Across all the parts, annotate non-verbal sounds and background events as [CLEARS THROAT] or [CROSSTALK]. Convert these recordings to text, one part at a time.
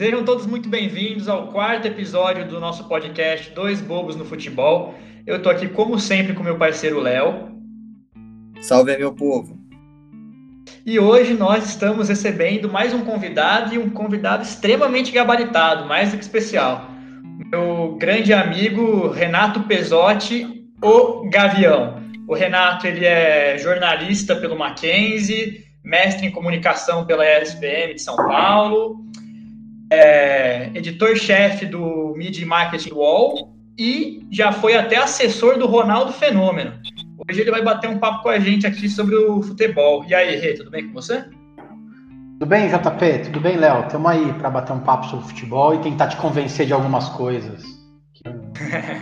Sejam todos muito bem-vindos ao quarto episódio do nosso podcast Dois Bobos no Futebol. Eu estou aqui, como sempre, com meu parceiro Léo. Salve, meu povo. E hoje nós estamos recebendo mais um convidado e um convidado extremamente gabaritado, mais do que especial. Meu grande amigo Renato Pesotti, o Gavião. O Renato ele é jornalista pelo Mackenzie, mestre em comunicação pela ESPM de São Paulo, é editor-chefe do Media Marketing Wall e já foi até assessor do Ronaldo Fenômeno. Hoje ele vai bater um papo com a gente aqui sobre o futebol. E aí, Rê, tudo bem com você? Tudo bem, JP? Tudo bem, Léo? Estamos aí para bater um papo sobre futebol e tentar te convencer de algumas coisas.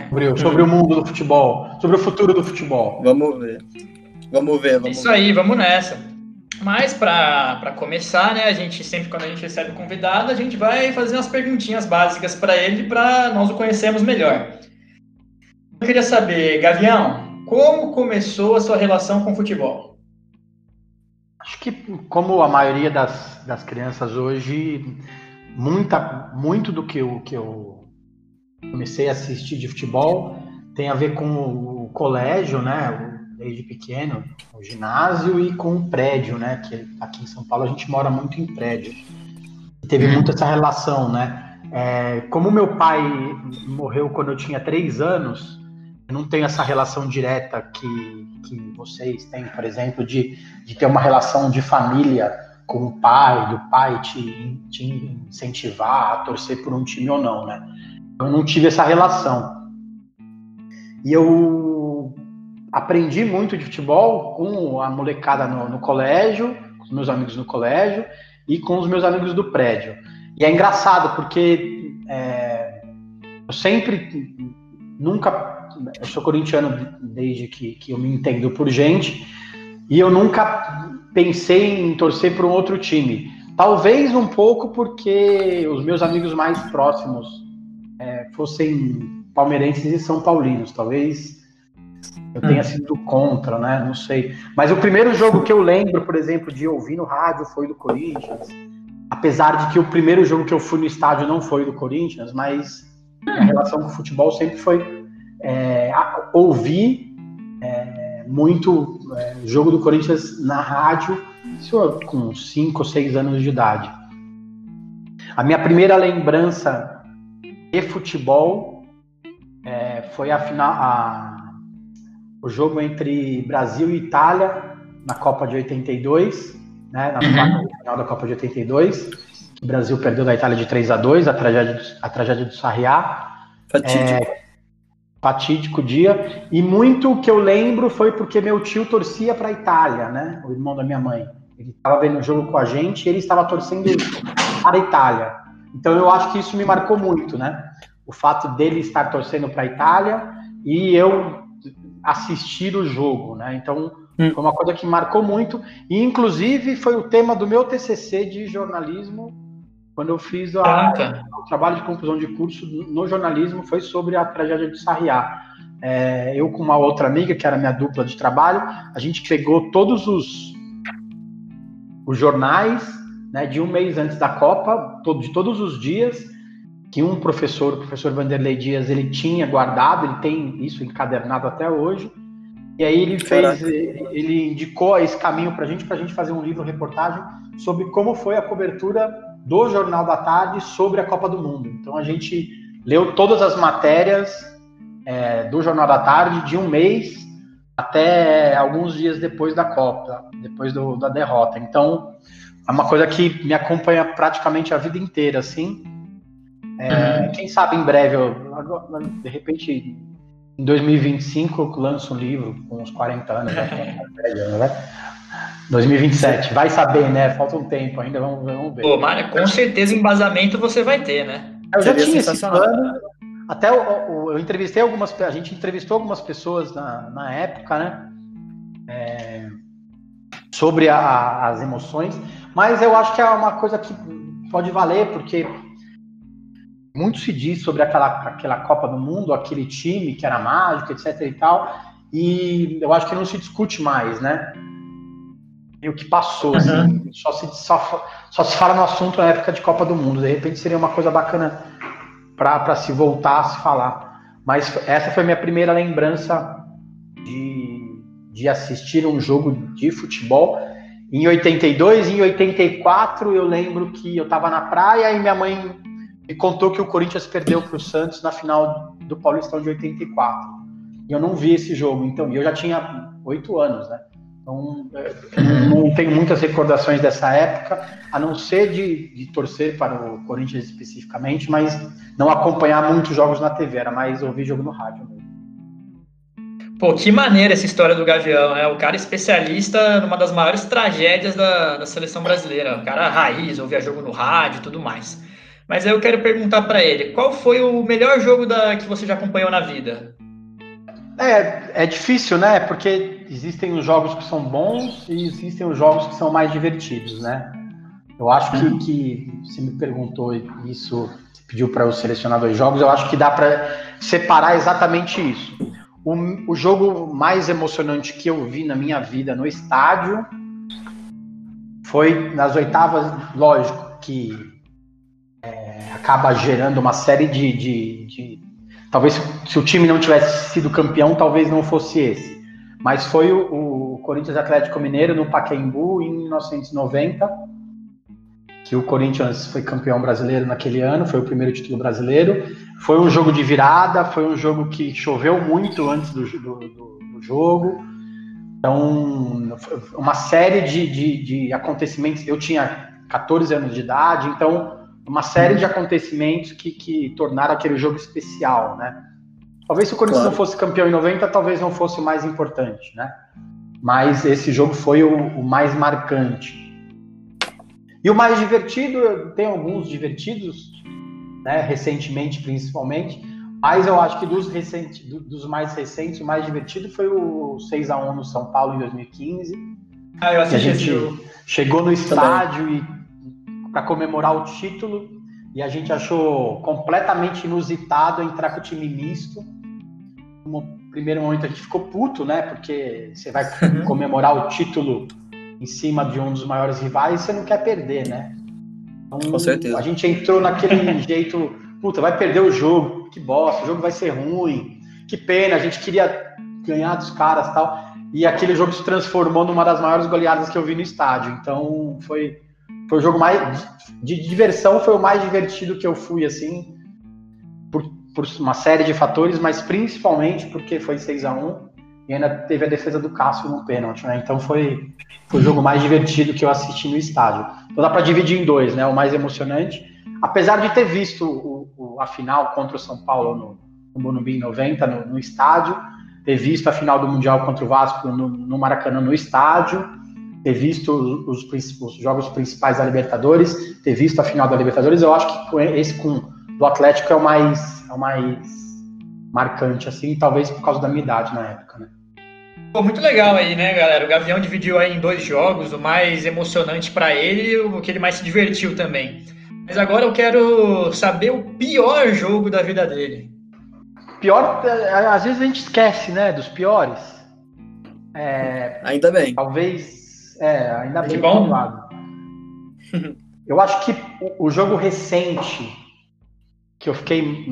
Sobre, sobre o mundo do futebol, sobre o futuro do futebol. Vamos ver. Vamos ver. Vamos Isso ver. aí, vamos nessa. Mas para começar, né, a gente sempre quando a gente recebe um convidado, a gente vai fazer umas perguntinhas básicas para ele para nós o conhecermos melhor. Eu queria saber, Gavião, como começou a sua relação com o futebol? Acho que, como a maioria das, das crianças hoje, muita, muito do que eu, que eu comecei a assistir de futebol tem a ver com o colégio, né? Desde pequeno, o ginásio e com o prédio, né? Que aqui em São Paulo a gente mora muito em prédio. E teve muito essa relação, né? É, como meu pai morreu quando eu tinha três anos, eu não tenho essa relação direta que, que vocês têm, por exemplo, de, de ter uma relação de família com o pai, do pai te, te incentivar a torcer por um time ou não, né? Eu não tive essa relação. E eu aprendi muito de futebol com a molecada no, no colégio, com os meus amigos no colégio e com os meus amigos do prédio. E é engraçado porque é, eu sempre, nunca, eu sou corintiano desde que, que eu me entendo por gente, e eu nunca pensei em torcer para um outro time. Talvez um pouco porque os meus amigos mais próximos é, fossem palmeirenses e são paulinos. Talvez eu tenha sido contra, né? Não sei. Mas o primeiro jogo que eu lembro, por exemplo, de ouvir no rádio foi do Corinthians. Apesar de que o primeiro jogo que eu fui no estádio não foi do Corinthians, mas a relação com o futebol sempre foi é, ouvir é, muito é, jogo do Corinthians na rádio, isso com 5 ou 6 anos de idade. A minha primeira lembrança de futebol é, foi a final, a, o jogo entre Brasil e Itália na Copa de 82, né, na uhum. final da Copa de 82. O Brasil perdeu da Itália de 3 a 2 a tragédia, a tragédia do Sarriá. Fatídico. É, fatídico dia. E muito que eu lembro foi porque meu tio torcia para a Itália, né? O irmão da minha mãe. Ele estava vendo o jogo com a gente e ele estava torcendo para a Itália. Então eu acho que isso me marcou muito, né? O fato dele estar torcendo para a Itália e eu assistir o jogo, né? Então hum. foi uma coisa que marcou muito e inclusive foi o tema do meu TCC de jornalismo quando eu fiz a, o trabalho de conclusão de curso no jornalismo foi sobre a tragédia de Sarriá. É, eu com uma outra amiga que era minha dupla de trabalho, a gente pegou todos os os jornais né, de um mês antes da Copa, todo, de todos os dias, que um professor, o professor Vanderlei Dias, ele tinha guardado, ele tem isso encadernado até hoje. E aí ele fez, ele, indicou esse caminho para a gente, para a gente fazer um livro reportagem sobre como foi a cobertura do Jornal da Tarde sobre a Copa do Mundo. Então a gente leu todas as matérias é, do Jornal da Tarde de um mês até alguns dias depois da Copa, depois do, da derrota. Então é uma coisa que me acompanha praticamente a vida inteira, assim. É, uhum. Quem sabe em breve, eu, de repente, em 2025, eu lanço um livro com uns 40 anos. Né? [LAUGHS] 2027, vai saber, né? Falta um tempo ainda, vamos, vamos ver. Pô, Mário, com certeza embasamento você vai ter, né? Eu já tinha esse plano. Até eu, eu, entrevistei algumas, a gente entrevistou algumas pessoas na, na época, né? É, sobre a, as emoções, mas eu acho que é uma coisa que pode valer, porque muito se diz sobre aquela, aquela Copa do Mundo, aquele time que era mágico, etc e tal, e eu acho que não se discute mais, né? o que passou, assim. uhum. só, se, só, só se fala no assunto na época de Copa do Mundo. De repente seria uma coisa bacana para se voltar a se falar. Mas essa foi a minha primeira lembrança de, de assistir um jogo de futebol. Em 82 e em 84 eu lembro que eu estava na praia e minha mãe me contou que o Corinthians perdeu para o Santos na final do Paulistão de 84. E eu não vi esse jogo, então eu já tinha oito anos, né? Então, é, não tenho muitas recordações dessa época, a não ser de, de, torcer para o Corinthians especificamente, mas não acompanhar muitos jogos na TV, era mais ouvir jogo no rádio mesmo. Pô, que maneira essa história do Gavião, né? O cara especialista numa das maiores tragédias da, da seleção brasileira. O cara raiz, ouvia jogo no rádio e tudo mais. Mas aí eu quero perguntar para ele, qual foi o melhor jogo da, que você já acompanhou na vida? É, é difícil, né? Porque existem os jogos que são bons e existem os jogos que são mais divertidos, né? Eu acho que, que você me perguntou isso, pediu para eu selecionar dois jogos, eu acho que dá para separar exatamente isso. O, o jogo mais emocionante que eu vi na minha vida no estádio foi nas oitavas, lógico que é, acaba gerando uma série de, de, de Talvez se o time não tivesse sido campeão, talvez não fosse esse. Mas foi o, o Corinthians Atlético Mineiro no Pacaembu em 1990, que o Corinthians foi campeão brasileiro naquele ano, foi o primeiro título brasileiro. Foi um jogo de virada, foi um jogo que choveu muito antes do, do, do, do jogo. Então, uma série de, de, de acontecimentos. Eu tinha 14 anos de idade, então uma série de acontecimentos que, que tornaram aquele jogo especial, né? Talvez se o Corinthians claro. não fosse campeão em 90, talvez não fosse mais importante, né? Mas esse jogo foi o, o mais marcante. E o mais divertido, tem alguns divertidos, né, recentemente principalmente, mas eu acho que dos, recentes, dos mais recentes, o mais divertido foi o 6 a 1 no São Paulo em 2015. Ah, eu assisti a gente chegou no estádio Também. e para comemorar o título e a gente achou completamente inusitado entrar com o time misto. No primeiro momento a gente ficou puto, né? Porque você vai uhum. comemorar o título em cima de um dos maiores rivais e você não quer perder, né? Então, com certeza. A gente entrou naquele [LAUGHS] jeito, puta, vai perder o jogo, que bosta, o jogo vai ser ruim, que pena, a gente queria ganhar dos caras tal. E aquele jogo se transformou numa das maiores goleadas que eu vi no estádio. Então foi foi o jogo mais de, diversão, foi o mais divertido que eu fui, assim, por, por uma série de fatores, mas principalmente porque foi 6 a 1 e ainda teve a defesa do Cássio no pênalti, né? Então foi, foi o jogo mais divertido que eu assisti no estádio. Então dá para dividir em dois, né? O mais emocionante, apesar de ter visto o, o, a final contra o São Paulo no, no Bonumbi em 90 no, no, estádio, ter visto a final do Mundial contra o Vasco no, no Maracanã no estádio, ter visto os, os, jogos principais da Libertadores, ter visto a final da Libertadores, eu acho que esse com do Atlético é o mais é o mais marcante assim, talvez por causa da minha idade na época, né? Pô, muito legal aí, né, galera? O Gavião dividiu aí em dois jogos, o mais emocionante para ele e o que ele mais se divertiu também. Mas agora eu quero saber o pior jogo da vida dele. Pior, é, às vezes a gente esquece, né, dos piores. É, Ainda bem. Talvez é, ainda bem bom. Eu acho que o, o, jogo recente que eu fiquei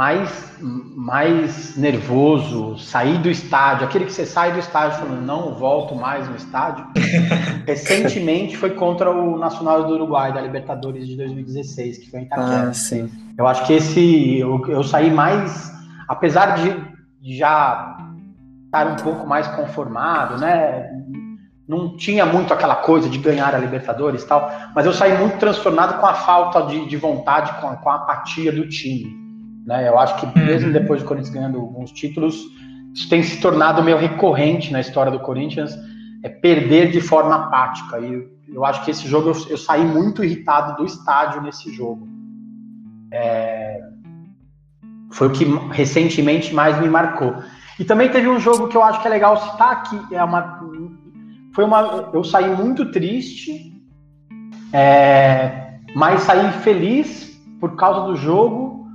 mais, mais nervoso, sair do estádio, aquele que você sai do estádio falando, não volto mais no estádio, [LAUGHS] recentemente foi contra o Nacional do Uruguai, da Libertadores de 2016, que foi em Itaquera. Ah, sim. Eu acho que esse, eu, eu saí mais, apesar de, de já estar um pouco mais conformado, né? Não tinha muito aquela coisa de ganhar a Libertadores e tal, mas eu saí muito transtornado com a falta de, de vontade, com a, com a, apatia do time. Né? Eu acho que uhum. mesmo depois do Corinthians ganhando alguns títulos, isso tem se tornado meio recorrente na história do Corinthians, é perder de forma apática. E eu acho que esse jogo eu, eu saí muito irritado do estádio nesse jogo. É... Foi o que recentemente mais me marcou. E também teve um jogo que eu acho que é legal citar, que é uma foi uma. Eu saí muito triste, é, mas saí feliz por causa do jogo,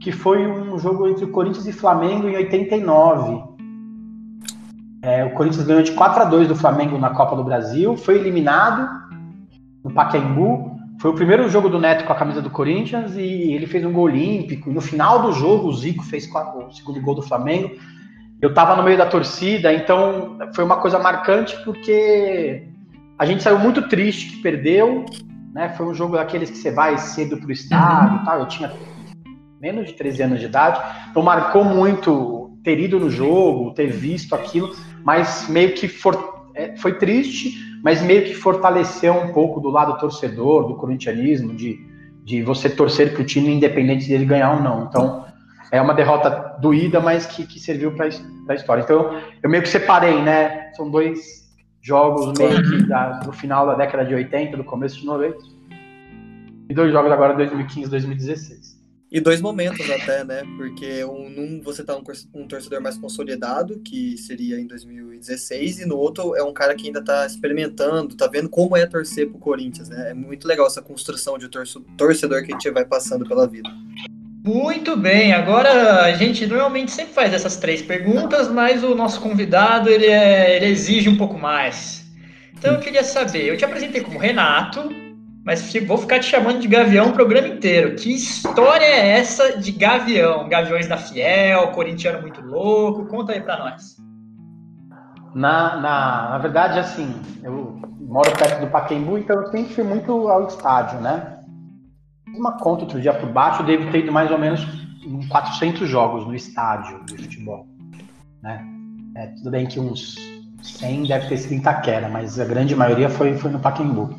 que foi um jogo entre Corinthians e Flamengo em 89. É, o Corinthians ganhou de 4 a 2 do Flamengo na Copa do Brasil, foi eliminado no Pacaembu. Foi o primeiro jogo do Neto com a camisa do Corinthians e ele fez um gol olímpico. E no final do jogo, o Zico fez o segundo gol do Flamengo. Eu estava no meio da torcida, então foi uma coisa marcante porque a gente saiu muito triste que perdeu. Né? Foi um jogo daqueles que você vai cedo para o estádio uhum. tal. Eu tinha menos de 13 anos de idade, então marcou muito ter ido no jogo, ter visto aquilo, mas meio que for, é, foi triste, mas meio que fortaleceu um pouco do lado torcedor, do corintianismo, de, de você torcer para o time independente dele ganhar ou não. Então, é uma derrota doída, mas que, que serviu para a história. Então, eu meio que separei, né? São dois jogos meio que da, do final da década de 80, do começo de 90. E dois jogos agora 2015 2016. E dois momentos até, né? Porque um, num você tá um, torcedor mais consolidado, que seria em 2016, e no outro é um cara que ainda tá experimentando, tá vendo como é torcer pro Corinthians, né? É muito legal essa construção de torcedor que a gente vai passando pela vida. Muito bem, agora a gente normalmente sempre faz essas três perguntas, mas o nosso convidado ele, é, ele exige um pouco mais. Então eu queria saber, eu te apresentei como Renato, mas vou ficar te chamando de Gavião o programa inteiro. Que história é essa de Gavião? Gaviões da Fiel, corintiano muito louco? Conta aí para nós. Na, na, na verdade, assim, eu moro perto do Pacaembu, então eu sempre fui muito ao estádio, né? Uma conta outro dia por baixo, devo ter ido mais ou menos 400 jogos no estádio de futebol, né? É, tudo bem que uns 100 deve ter sido em Itaquera, mas a grande maioria foi, foi no Pacaembu.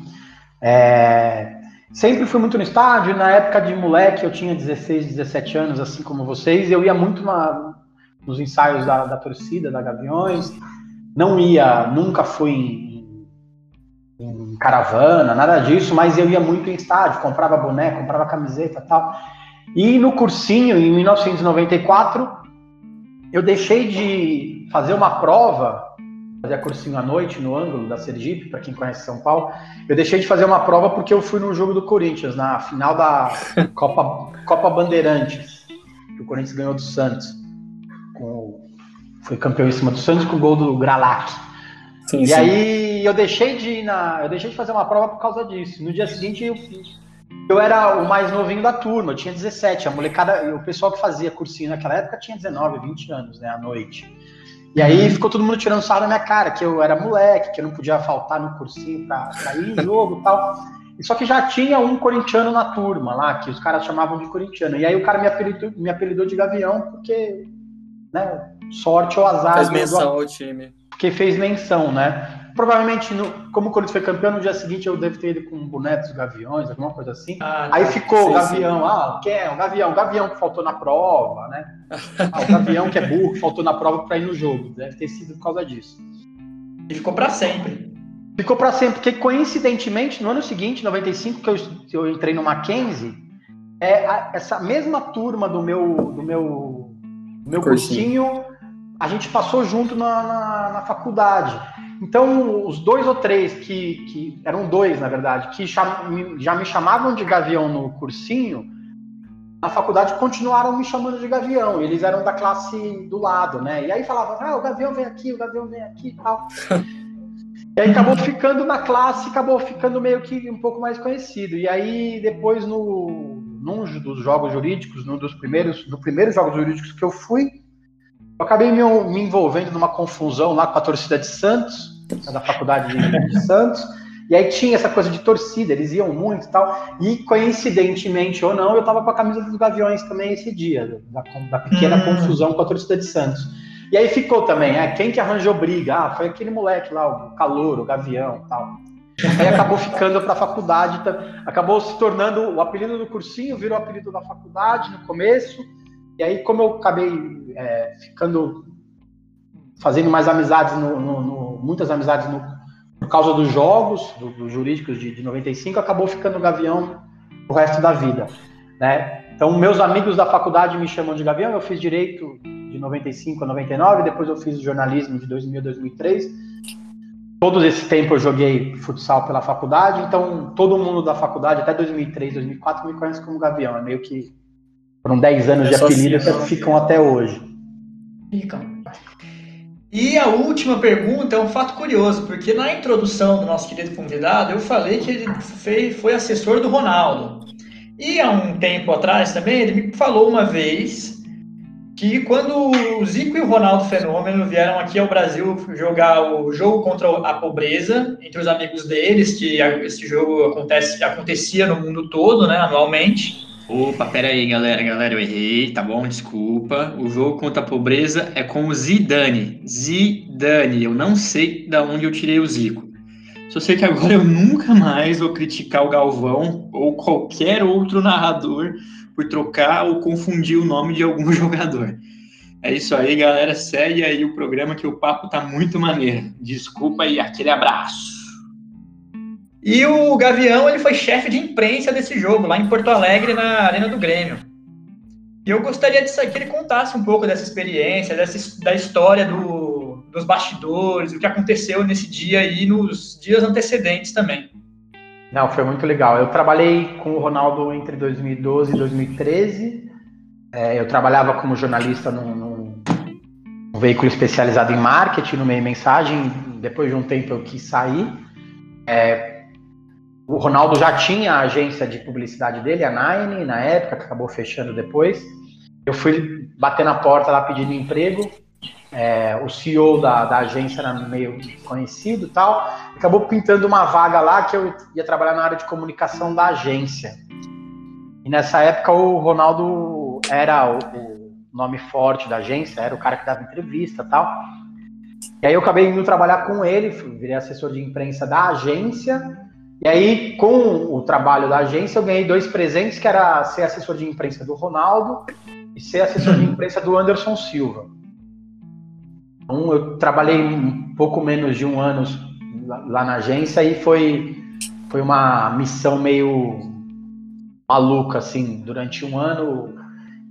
É, sempre fui muito no estádio, na época de moleque eu tinha 16, 17 anos, assim como vocês, eu ia muito na, nos ensaios da, da torcida, da Gaviões, não ia, nunca fui em, em, caravana, nada disso, mas eu ia muito em estádio, comprava boné, comprava camiseta e tal. E no cursinho, em 1994, eu deixei de fazer uma prova fazia cursinho à noite no ângulo da Sergipe, para quem conhece São Paulo. Eu deixei de fazer uma prova porque eu fui no jogo do Corinthians, na final da [LAUGHS] Copa, Copa Bandeirantes, que o Corinthians ganhou do Santos. Com, foi campeão em cima do Santos com o gol do Gralac. Sim, e sim. aí eu deixei de ir na, eu deixei de fazer uma prova por causa disso. No dia seguinte eu, eu era o mais novinho da turma, eu tinha 17. A molecada, o pessoal que fazia cursinho naquela época tinha 19, 20 anos, né, à noite. E aí ficou todo mundo tirando sarro na minha cara, que eu era moleque, que eu não podia faltar no cursinho pra, pra ir em jogo e tal. E só que já tinha um corintiano na turma lá, que os caras chamavam de corintiano. E aí o cara me apelidou, me apelidou de Gavião, porque, né, sorte ou azar. Fez menção ao time. Porque fez menção, né? Provavelmente, no, como o Corinthians foi campeão, no dia seguinte eu devo ter ido com bonecos Gaviões, alguma coisa assim. Ah, Aí tá. ficou o Gavião, sim. ah, quem é? O Gavião, o Gavião que faltou na prova, né? Ah, o Gavião que é burro, que faltou na prova para ir no jogo. Deve ter sido por causa disso. E ficou para sempre. Ficou para sempre, porque coincidentemente, no ano seguinte, 95, que eu, eu entrei no Mackenzie, é a, essa mesma turma do meu, do meu, do meu cursinho. cursinho, a gente passou junto na, na, na faculdade. Então, os dois ou três que, que eram dois, na verdade, que já, já me chamavam de Gavião no cursinho, na faculdade continuaram me chamando de Gavião. Eles eram da classe do lado, né? E aí falavam, ah, o Gavião vem aqui, o Gavião vem aqui e tal. [LAUGHS] e aí acabou ficando na classe, acabou ficando meio que um pouco mais conhecido. E aí, depois, no, num dos jogos jurídicos, num dos primeiros, no primeiro jogos jurídicos que eu fui, eu acabei me, me envolvendo numa confusão lá com a torcida de Santos, da faculdade de, de Santos. E aí tinha essa coisa de torcida, eles iam muito e tal. E coincidentemente ou não, eu tava com a camisa dos Gaviões também esse dia, da, da pequena hum. confusão com a torcida de Santos. E aí ficou também, é, quem que arranjou briga? Ah, foi aquele moleque lá, o calor, o Gavião e tal. Aí acabou ficando para a faculdade, acabou se tornando o apelido do cursinho, virou o apelido da faculdade no começo. E aí, como eu acabei é, ficando fazendo mais amizades, no, no, no, muitas amizades no, por causa dos jogos, dos do jurídicos de, de 95, acabou ficando Gavião o resto da vida, né? Então, meus amigos da faculdade me chamam de Gavião, eu fiz direito de 95 a 99, depois eu fiz jornalismo de 2000 a 2003. Todo esse tempo eu joguei futsal pela faculdade, então todo mundo da faculdade, até 2003, 2004, me conhece como Gavião. É meio que foram 10 anos é de apelido assim, que ficam até hoje. Ficam. E a última pergunta é um fato curioso, porque na introdução do nosso querido convidado, eu falei que ele foi, foi assessor do Ronaldo. E há um tempo atrás também, ele me falou uma vez que quando o Zico e o Ronaldo Fenômeno vieram aqui ao Brasil jogar o jogo contra a pobreza entre os amigos deles, que esse jogo acontece, acontecia no mundo todo, né, anualmente. Opa, pera aí, galera, galera, eu errei, tá bom? Desculpa. O jogo contra a pobreza é com o Zidane. Zidane, eu não sei da onde eu tirei o Zico. Só sei que agora eu nunca mais vou criticar o Galvão ou qualquer outro narrador por trocar ou confundir o nome de algum [LAUGHS] jogador. É isso aí, galera. Segue aí o programa que o papo tá muito maneiro. Desculpa e aquele abraço. E o Gavião ele foi chefe de imprensa desse jogo, lá em Porto Alegre, na Arena do Grêmio. E eu gostaria de que ele contasse um pouco dessa experiência, dessa, da história do, dos bastidores, o que aconteceu nesse dia e nos dias antecedentes também. Não, foi muito legal. Eu trabalhei com o Ronaldo entre 2012 e 2013. É, eu trabalhava como jornalista num, num, num, veículo especializado em marketing, no meio mensagem. Depois de um tempo eu quis sair. É, o Ronaldo já tinha a agência de publicidade dele, a Nine, na época, que acabou fechando depois. Eu fui bater na porta lá pedindo emprego. É, o CEO da, da, agência era meio conhecido tal. Acabou pintando uma vaga lá que eu ia trabalhar na área de comunicação da agência. E nessa época o Ronaldo era o, o nome forte da agência, era o cara que dava entrevista tal. E aí eu acabei indo trabalhar com ele, virei assessor de imprensa da agência. E aí, com o trabalho da agência, eu ganhei dois presentes, que era ser assessor de imprensa do Ronaldo e ser assessor de imprensa do Anderson Silva. Então, eu trabalhei um pouco menos de um ano lá na agência e foi, foi uma missão meio maluca, assim, durante um ano.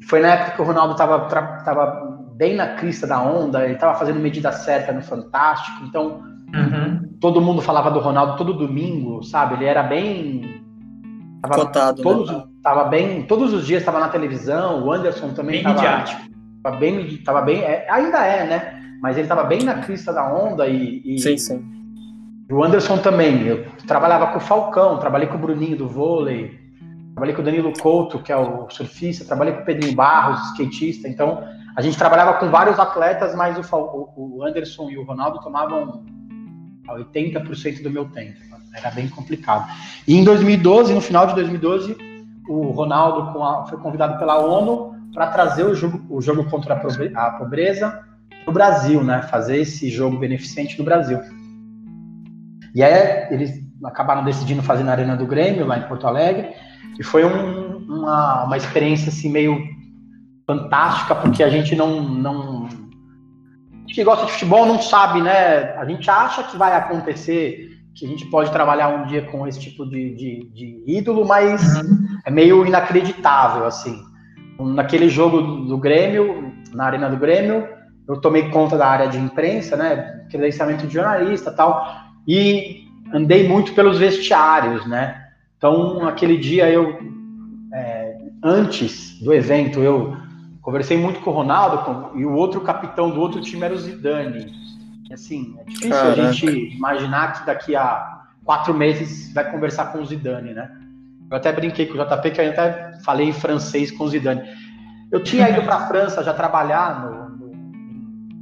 Foi na época que o Ronaldo estava tava bem na crista da onda, ele estava fazendo medida certa no Fantástico, então uhum. todo mundo falava do Ronaldo todo domingo, sabe? Ele era bem. Tava Cotado, todos, né? Tava bem, todos os dias estava na televisão, o Anderson também estava. Tava bem, tava bem, é, ainda é, né? mas ele estava bem na crista da onda e, e, sim, sim. o Anderson também. Eu trabalhava com o Falcão, trabalhei com o Bruninho do vôlei, trabalhei com o Danilo Couto, que é o surfista, trabalhei com o Pedrinho Barros, skatista. Então, a gente trabalhava com vários atletas, mas o, o Anderson e o Ronaldo tomavam 80% do meu tempo. Era bem complicado. E em 2012, no final de 2012, o Ronaldo a, foi convidado pela ONU para trazer o jogo, o jogo contra a pobreza no Brasil, né? Fazer esse jogo beneficente no Brasil. E aí eles acabaram decidindo fazer na Arena do Grêmio, lá em Porto Alegre, e foi um, uma, uma experiência assim meio fantástica, porque a gente não, não. Que gosta de futebol não sabe, né? A gente acha que vai acontecer, que a gente pode trabalhar um dia com esse tipo de, de, de ídolo, mas é meio inacreditável, assim. Naquele jogo do Grêmio, na Arena do Grêmio, eu tomei conta da área de imprensa, né, credenciamento de jornalista tal, e andei muito pelos vestiários, né, então aquele dia eu, é, antes do evento, eu conversei muito com o Ronaldo e o outro capitão do outro time era o Zidane, assim, é difícil Caraca. a gente imaginar que daqui a quatro meses vai conversar com o Zidane, né, eu até brinquei com o JP, que eu até falei em francês com o Zidane. Eu tinha ido para a França já trabalhar no,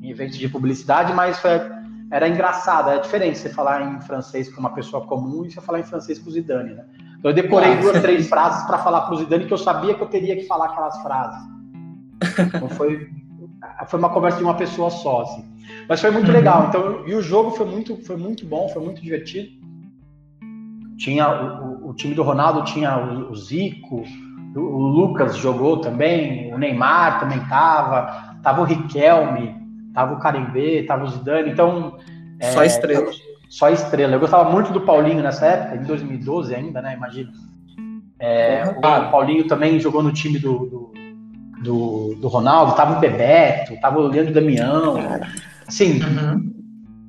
eventos de publicidade, mas foi, era engraçado, é diferente você falar em francês com uma pessoa comum e você falar em francês com o Zidane, né? Então eu decorei duas, três frases para falar para o Zidane que eu sabia que eu teria que falar aquelas frases. Então foi, foi uma conversa de uma pessoa só, assim. Mas foi muito uhum. legal. Então, e o jogo foi muito, foi muito bom, foi muito divertido. Tinha o, o time do Ronaldo, tinha o, o Zico, o, o Lucas jogou também, o Neymar também tava, tava o Riquelme, Tava o Carimbê, tava o Zidane, então... Só é, estrela. Só estrela. Eu gostava muito do Paulinho nessa época, em 2012 ainda, né? Imagina. É, o Paulinho também jogou no time do, do, do, do Ronaldo, tava o Bebeto, tava o Leandro Damião, assim, uhum.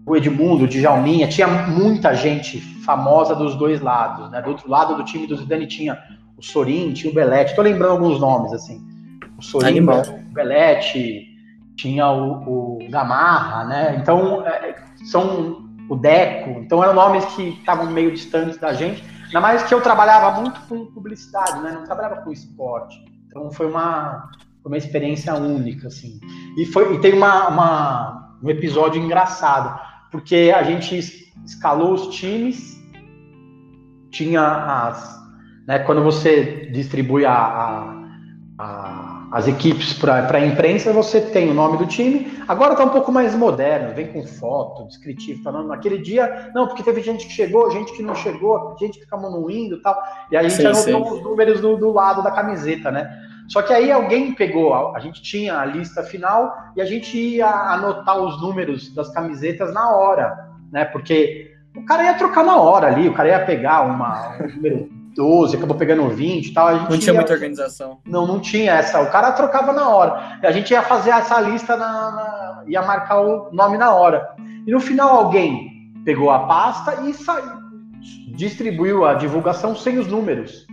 o Edmundo, o Djalminha, tinha muita gente famosa dos dois lados, né? Do outro lado do time do Zidane tinha o Sorin, tinha o Belete, tô lembrando alguns nomes, assim. O Sorin, o Belete, tinha o, o Gamarra, né? Então, é, são o Deco, então eram nomes que estavam meio distantes da gente, ainda mais que eu trabalhava muito com publicidade, né? Não trabalhava com esporte. Então foi uma, uma experiência única, assim. E, foi, e tem uma, uma, um episódio engraçado, porque a gente escalou os times, tinha as. Né, quando você distribui a, a as equipes para a imprensa, você tem o nome do time. Agora está um pouco mais moderno, vem com foto, descritivo, falando naquele dia, não, porque teve gente que chegou, gente que não chegou, gente que acabou não indo e tal. E aí a gente anotou os números do, do, lado da camiseta, né? Só que aí alguém pegou, a, a gente tinha a lista final e a gente ia anotar os números das camisetas na hora, né? Porque o cara ia trocar na hora ali, o cara ia pegar uma, um número 12, acabou pegando 20 e tal. não tinha ia... muita organização. Não, não tinha essa. O cara trocava na hora. A gente ia fazer essa lista, na, na, ia marcar o nome na hora. E no final alguém pegou a pasta e saiu, distribuiu a divulgação sem os números.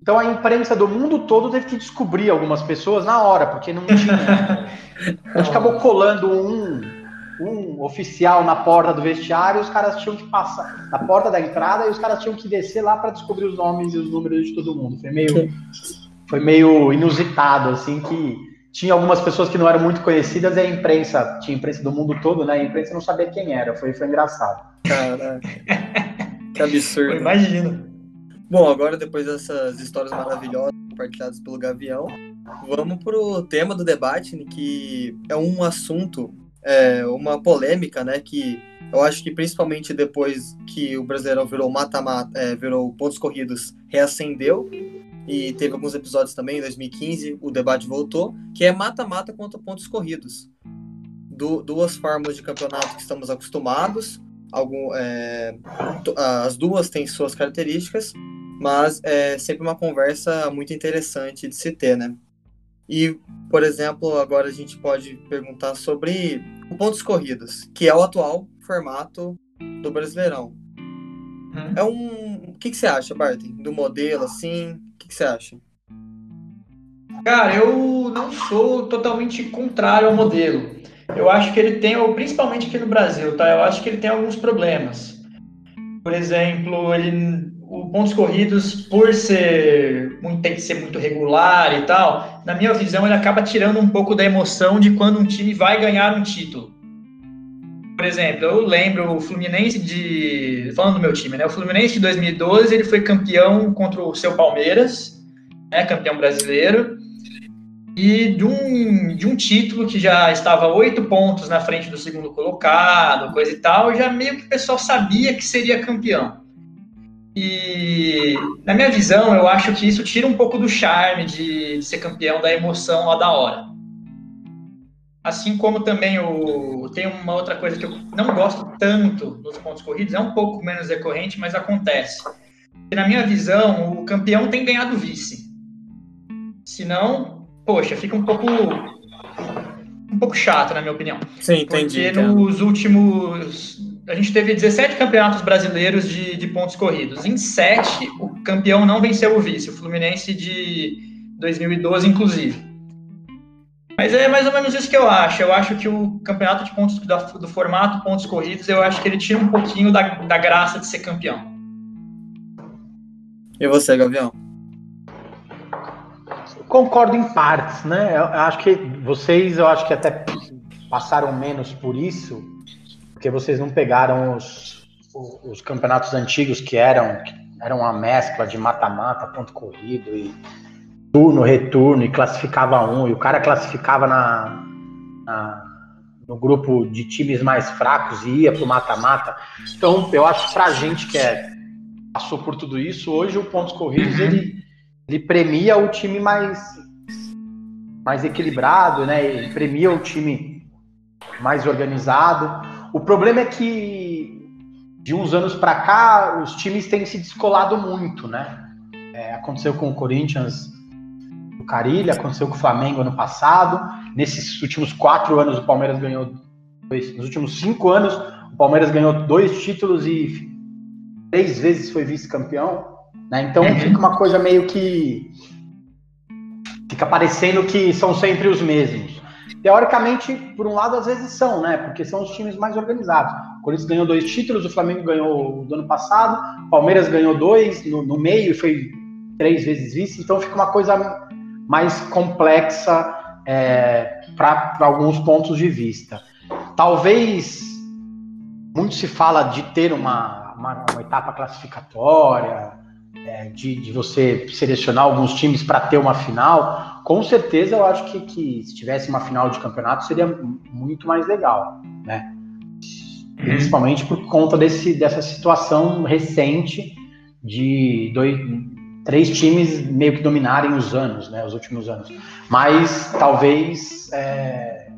Então a imprensa do mundo todo teve que descobrir algumas pessoas na hora, porque não tinha. [LAUGHS] a gente acabou colando um um oficial na porta do vestiário, os caras tinham que passar na porta da entrada e os caras tinham que descer lá para descobrir os nomes e os números de todo mundo. Foi meio, foi meio inusitado, assim, que tinha algumas pessoas que não eram muito conhecidas e a imprensa, tinha imprensa do mundo todo, né? A imprensa não sabia quem era, foi, foi engraçado. Caraca. que absurdo. Imagina. Bom, agora depois dessas histórias maravilhosas compartilhadas pelo Gavião, vamos para o tema do debate, que é um assunto é, uma polêmica, né? Que eu acho que principalmente depois que o Brasileirão virou mata-mata, é, virou pontos corridos, reacendeu. E teve alguns episódios também, em 2015, o debate voltou, que é mata-mata contra pontos corridos. Du duas formas de campeonato que estamos acostumados, algum, é, as duas têm suas características, mas é sempre uma conversa muito interessante de se ter, né? E, por exemplo, agora a gente pode perguntar sobre o pontos corridos, que é o atual formato do Brasileirão. Hum. É um. O que, que você acha, Barton? Do modelo, assim? O que, que você acha? Cara, eu não sou totalmente contrário ao modelo. Eu acho que ele tem, principalmente aqui no Brasil, tá? Eu acho que ele tem alguns problemas. Por exemplo, ele o pontos corridos, por ser muito, tem que ser muito regular e tal, na minha visão, ele acaba tirando um pouco da emoção de quando um time vai ganhar um título. Por exemplo, eu lembro o Fluminense de. Falando do meu time, né? O Fluminense de 2012 ele foi campeão contra o seu Palmeiras, né? campeão brasileiro, e de um, de um título que já estava oito pontos na frente do segundo colocado, coisa e tal, já meio que o pessoal sabia que seria campeão. E, na minha visão, eu acho que isso tira um pouco do charme de, de ser campeão, da emoção lá da hora. Assim como também o, tem uma outra coisa que eu não gosto tanto dos pontos corridos, é um pouco menos recorrente, mas acontece. E, na minha visão, o campeão tem ganhado vice. Senão, poxa, fica um pouco um pouco chato, na minha opinião. Sim, entendi. Porque nos últimos a gente teve 17 campeonatos brasileiros de, de pontos corridos. Em sete, o campeão não venceu o vice, o Fluminense de 2012, inclusive. Mas é mais ou menos isso que eu acho. Eu acho que o campeonato de pontos do, do formato pontos corridos, eu acho que ele tira um pouquinho da, da graça de ser campeão. E você, Gavião? Concordo em partes, né? Eu acho que vocês, eu acho que até passaram menos por isso, porque vocês não pegaram os, os campeonatos antigos que eram, que eram uma mescla de mata-mata, ponto corrido e turno, retorno, e classificava um, e o cara classificava na, na no grupo de times mais fracos e ia pro mata-mata. Então, eu acho que pra gente que é, passou por tudo isso, hoje o pontos corridos uhum. ele, ele premia o time mais mais equilibrado, né? Ele premia o time mais organizado. O problema é que de uns anos para cá os times têm se descolado muito, né? É, aconteceu com o Corinthians, o Carilha, aconteceu com o Flamengo ano passado. Nesses últimos quatro anos o Palmeiras ganhou dois, nos últimos cinco anos o Palmeiras ganhou dois títulos e três vezes foi vice-campeão. Né? Então uhum. fica uma coisa meio que fica parecendo que são sempre os mesmos. Teoricamente, por um lado, às vezes são, né? Porque são os times mais organizados. O Corinthians ganhou dois títulos, o Flamengo ganhou do ano passado, o Palmeiras ganhou dois no, no meio e foi três vezes vice, então fica uma coisa mais complexa é, para alguns pontos de vista. Talvez muito se fala de ter uma, uma, uma etapa classificatória, é, de, de, você selecionar alguns times para ter uma final. Com certeza, eu acho que, que se tivesse uma final de campeonato seria muito mais legal, né? Uhum. Principalmente por conta desse, dessa situação recente de dois, três times meio que dominarem os anos, né, os últimos anos. Mas talvez é,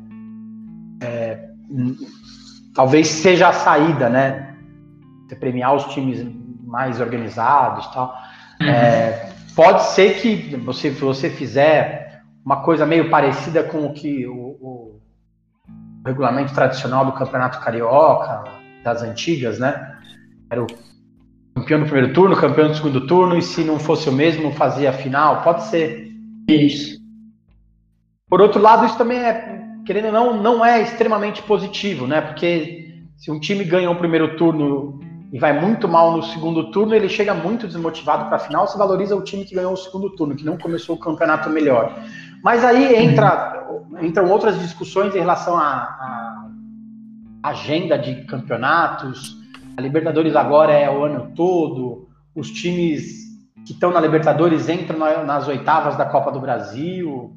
é, talvez seja a saída, né? Você premiar os times mais organizados, tal. Uhum. É, pode ser que você você fizer uma coisa meio parecida com o que o, o regulamento tradicional do Campeonato Carioca das antigas, né? Era o campeão do primeiro turno, campeão do segundo turno, e se não fosse o mesmo, fazia a final. Pode ser. Isso. Por outro lado, isso também é, querendo ou não, não é extremamente positivo, né? Porque se um time ganha o primeiro turno e vai muito mal no segundo turno, ele chega muito desmotivado para a final, se valoriza o time que ganhou o segundo turno, que não começou o campeonato melhor. Mas aí entra, entram outras discussões em relação à agenda de campeonatos, a Libertadores agora é o ano todo. Os times que estão na Libertadores entram nas oitavas da Copa do Brasil.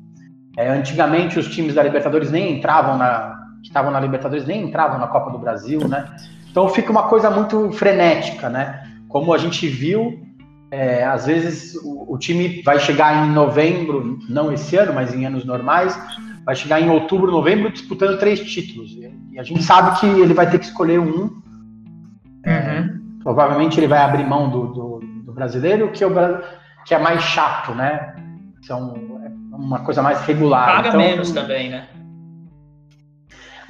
É, antigamente os times da Libertadores nem entravam na que estavam na Libertadores nem entravam na Copa do Brasil, né? Então fica uma coisa muito frenética, né? Como a gente viu, é, às vezes o, o, time vai chegar em novembro, não esse ano, mas em anos normais, vai chegar em outubro, novembro disputando três títulos. E a gente sabe que ele vai ter que escolher um Uhum. Provavelmente ele vai abrir mão do, do, do brasileiro, que, é o, que é mais chato, né? São é uma coisa mais regular. Paga então, menos também, né?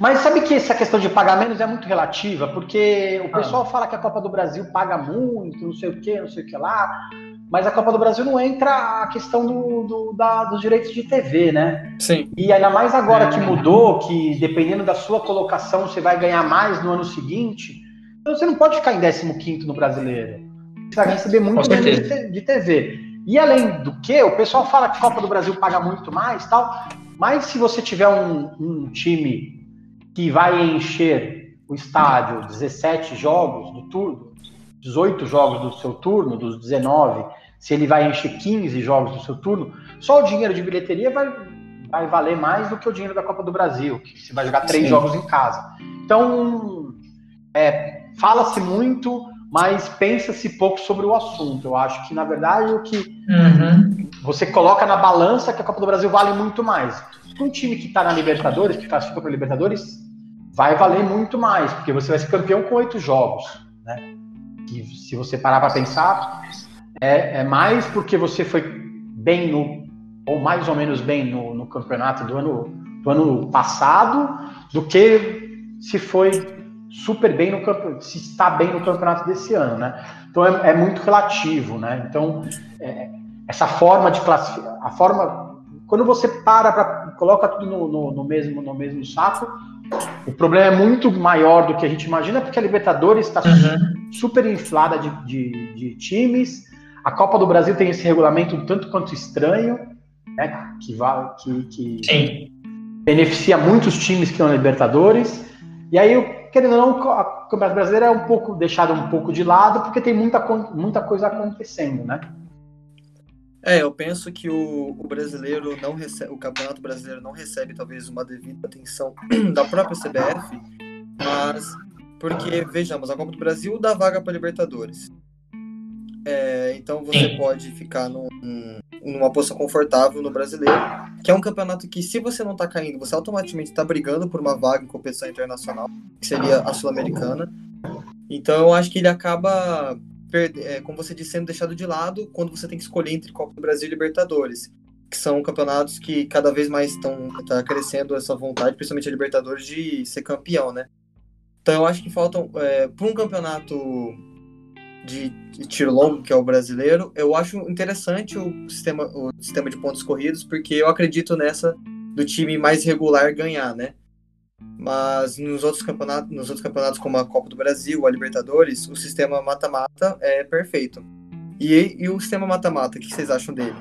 Mas sabe que essa questão de pagar menos é muito relativa, porque o ah. pessoal ah. fala que a Copa do Brasil paga muito, não sei o que, não sei o que lá, mas a Copa do Brasil não entra a questão do, do da, dos direitos de TV, né? Sim. E ainda mais agora que mudou, que dependendo da sua colocação você vai ganhar mais no ano seguinte, então você não pode ficar em 15 no brasileiro. Você vai receber muito menos de TV. E além do que, o pessoal fala que a Copa do Brasil paga muito mais tal, mas se você tiver um, um time que vai encher o estádio 17 jogos do turno, 18 jogos do seu turno, dos 19, se ele vai encher 15 jogos do seu turno, só o dinheiro de bilheteria vai, vai valer mais do que o dinheiro da Copa do Brasil, que você vai jogar três Sim. jogos em casa. Então, é, fala-se muito, mas pensa-se pouco sobre o assunto. Eu acho que, na verdade, o que uhum. você coloca na balança é que a Copa do Brasil vale muito mais. Um time que está na Libertadores, que classifica para Libertadores, vai valer muito mais, porque você vai ser campeão com oito jogos. Né? E se você parar para pensar, é, é, mais porque você foi bem no, ou mais ou menos bem no, no campeonato do ano, do ano passado, do que se foi super bem no campeonato, se está bem no campeonato desse ano, né? Então é, é muito relativo, né? Então é, essa forma de classificar, a forma quando você para para coloca tudo no, no, no, mesmo no mesmo saco, o problema é muito maior do que a gente imagina, porque a Libertadores está uhum. super inflada de, de, de, times, a Copa do Brasil tem esse regulamento tanto quanto estranho, né? Que vai que, que beneficia muitos times que estão na Libertadores. E aí querendo ou não, a Campeonato Brasileiro é um pouco deixado um pouco de lado, porque tem muita, muita coisa acontecendo, né? É, eu penso que o, o, brasileiro não recebe, o Campeonato Brasileiro não recebe talvez uma devida atenção [CLEARS THROAT] da própria CBF, mas porque vejamos, a Copa do Brasil dá vaga para Libertadores. É, então você pode ficar num, numa posição confortável no brasileiro, que é um campeonato que, se você não tá caindo, você automaticamente está brigando por uma vaga em competição internacional, que seria a Sul-Americana. Então eu acho que ele acaba, é, como você disse, sendo deixado de lado quando você tem que escolher entre Copa do Brasil e Libertadores, que são campeonatos que cada vez mais estão tá crescendo essa vontade, principalmente a Libertadores, de ser campeão, né? Então eu acho que faltam, é, para um campeonato de, de tiro longo, que é o brasileiro, eu acho interessante o sistema, o sistema de pontos corridos, porque eu acredito nessa do time mais regular ganhar, né? Mas nos outros campeonatos, nos outros campeonatos como a Copa do Brasil, a Libertadores, o sistema mata-mata é perfeito. E, e o sistema mata-mata, o que vocês acham dele?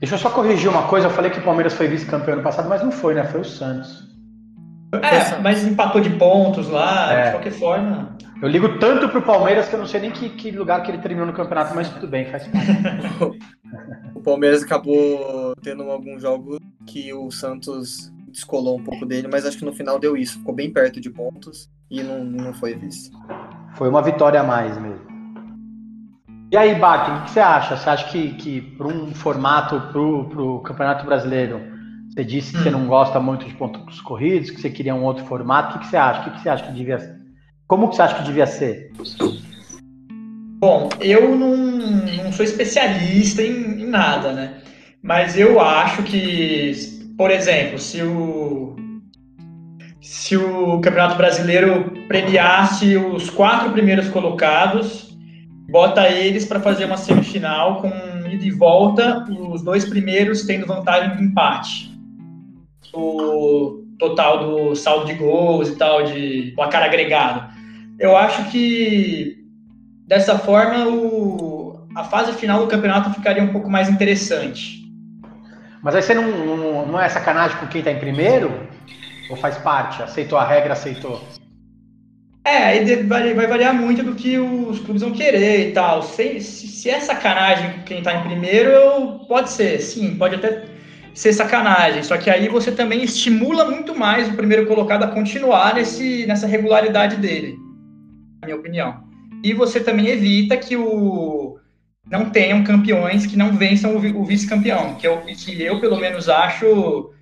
Deixa eu só corrigir uma coisa. Eu falei que o Palmeiras foi vice-campeão ano passado, mas não foi, né? Foi o Santos. É, mas empatou de pontos lá, é. de qualquer forma. Eu ligo tanto pro Palmeiras que eu não sei nem que, que lugar que ele terminou no campeonato, mas tudo bem, faz parte. [LAUGHS] o Palmeiras acabou tendo alguns jogos que o Santos descolou um pouco dele, mas acho que no final deu isso. Ficou bem perto de pontos e não, não foi vice. Foi uma vitória a mais mesmo. E aí, Bart, o que você acha? Você acha que, que para um formato para o Campeonato Brasileiro, você disse que hum. você não gosta muito de pontos corridos, que você queria um outro formato, o que, você acha? O que, que você acha que devia ser? Como que você acha que devia ser? Bom, eu não, não sou especialista em, em nada, né? Mas eu acho que, por exemplo, se o, se o Campeonato Brasileiro premiasse os quatro primeiros colocados bota eles para fazer uma semifinal com ida e volta, os dois primeiros tendo vantagem de empate. O total do saldo de gols e tal, de placar agregado. Eu acho que dessa forma o, a fase final do campeonato ficaria um pouco mais interessante. Mas aí você não, não, não é sacanagem com quem está em primeiro? Ou faz parte? Aceitou a regra, aceitou? É, aí vai, vai variar muito do que os clubes vão querer e tal. Se, se é sacanagem quem tá em primeiro, pode ser, sim, pode até ser sacanagem. Só que aí você também estimula muito mais o primeiro colocado a continuar nesse, nessa regularidade dele, na minha opinião. E você também evita que o não tenham campeões que não vençam o, vice-campeão, que eu, que eu pelo menos acho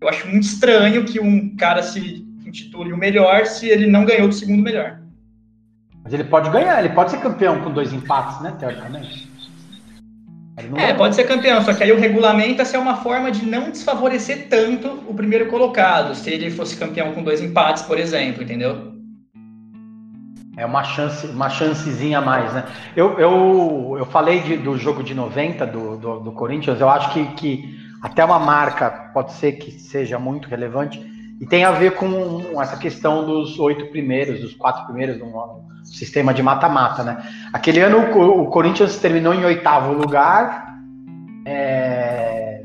eu acho muito estranho que um cara se intitule o melhor se ele não ganhou do segundo melhor. Mas ele pode ganhar, ele pode ser campeão com dois empates, né, teoricamente. É, pode ser campeão, só que aí o regulamento essa é uma forma de não desfavorecer tanto o primeiro colocado, se ele fosse campeão com dois empates, por exemplo, entendeu? É uma chance, uma chancezinha a mais, né? Eu, eu, eu falei de, do jogo de 90 do, do, do Corinthians, eu acho que, que até uma marca pode ser que seja muito relevante, e tem a ver com essa questão dos oito primeiros, dos quatro primeiros no sistema de mata-mata, né? Aquele ano o, Corinthians terminou em oitavo lugar, é...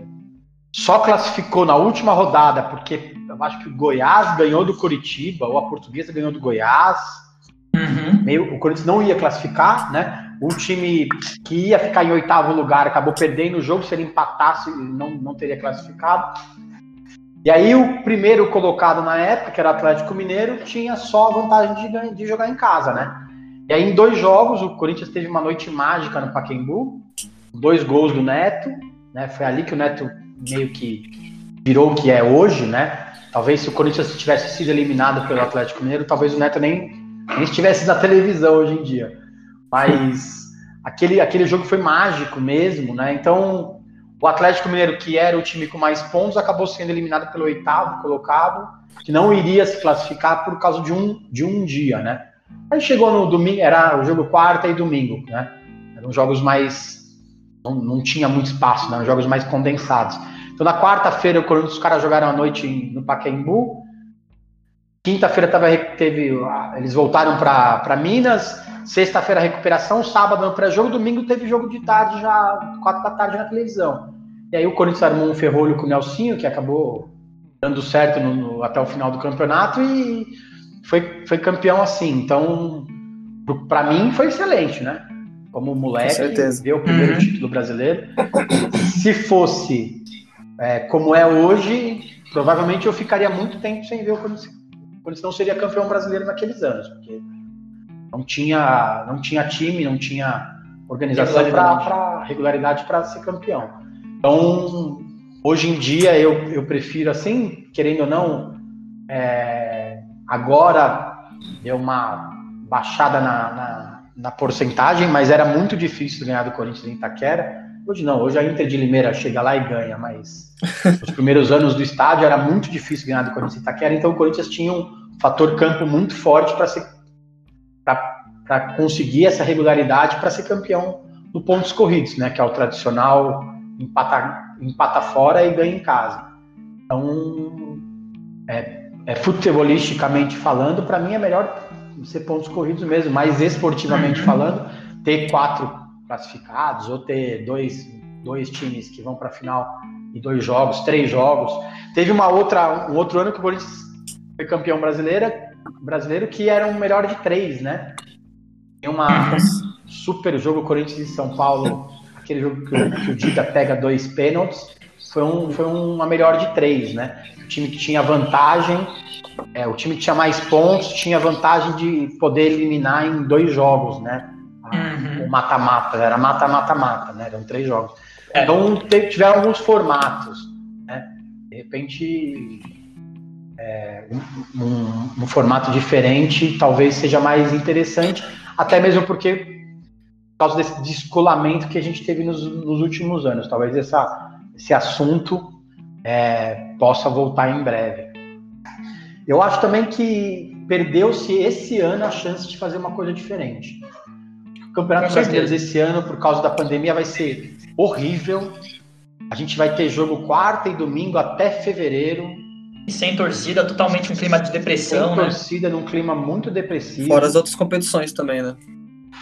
só classificou na última rodada porque eu acho que o Goiás ganhou do Curitiba, ou a Portuguesa ganhou do Goiás. Uhum. Meio, o Corinthians não ia classificar, né? O time que ia ficar em oitavo lugar acabou perdendo o jogo, se ele empatasse, não, não teria classificado. E aí o primeiro colocado na época, que era o Atlético Mineiro, tinha só a vantagem de, de jogar em casa, né? E aí em dois jogos, o Corinthians teve uma noite mágica no Pacaembu, dois gols do Neto, né? Foi ali que o Neto meio que virou o que é hoje, né? Talvez se o Corinthians tivesse sido eliminado pelo Atlético Mineiro, talvez o Neto nem, nem estivesse na televisão hoje em dia. Mas aquele, aquele jogo foi mágico mesmo, né? Então o Atlético Mineiro, que era o time com mais pontos, acabou sendo eliminado pelo oitavo colocado, que não iria se classificar por causa de um, de um dia, né? Aí chegou no domingo, era o jogo quarta e domingo, né? Eram jogos mais. Não, não tinha muito espaço, né? Eram jogos mais condensados. Então, na quarta-feira, os caras jogaram a noite no Pacaembu. Quinta-feira teve, eles voltaram para Minas. Sexta-feira, recuperação. Sábado, no pré-jogo. Domingo, teve jogo de tarde, já quatro da tarde na televisão. E aí, o Corinthians armou um ferrolho com o Nelsinho, que acabou dando certo no, no, até o final do campeonato e foi, foi campeão assim. Então, para mim, foi excelente, né? Como moleque, ver o primeiro uhum. título brasileiro. Se fosse é, como é hoje, provavelmente eu ficaria muito tempo sem ver o Corinthians. Corinthians não seria campeão brasileiro naqueles anos, porque não tinha, não tinha time, não tinha organização para regularidade para ser campeão. Então, hoje em dia eu, eu prefiro assim, querendo ou não, é, agora deu uma baixada na, na, na, porcentagem, mas era muito difícil ganhar do Corinthians em Itaquera. Hoje não, hoje a Inter de Limeira chega lá e ganha, mas [LAUGHS] os primeiros anos do estádio era muito difícil ganhar do Corinthians Itaquera, então o Corinthians tinha um fator campo muito forte para conseguir essa regularidade para ser campeão no pontos corridos, né? Que é o tradicional empatar, empata fora e ganha em casa. Então, é, é futebolisticamente falando, para mim é melhor ser pontos corridos mesmo, mas esportivamente falando, ter quatro classificados ou ter dois, dois times que vão para a final e dois jogos, três jogos. Teve uma outra, um outro ano que o Corinthians foi campeão brasileira, brasileiro que era um melhor de três, né? Tem uma super jogo Corinthians e São Paulo, aquele jogo que, que o Dida pega dois pênaltis, foi, um, foi uma melhor de três, né? O time que tinha vantagem, é, o time que tinha mais pontos tinha vantagem de poder eliminar em dois jogos, né? Uhum. O mata-mata, era mata-mata-mata, né? Eram três jogos. É. Então tiveram alguns formatos, né? De repente é, um, um, um, formato diferente talvez seja mais interessante, até mesmo porque por causa desse descolamento que a gente teve nos, nos últimos anos. Talvez essa, esse assunto é, possa voltar em breve. Eu acho também que perdeu-se esse ano a chance de fazer uma coisa diferente. Campeonato Brasileiro desse ano, por causa da pandemia, vai ser horrível. A gente vai ter jogo quarta e domingo até fevereiro. E sem torcida, totalmente um clima de depressão. Sem né? torcida, num clima muito depressivo. Fora as outras competições também, né?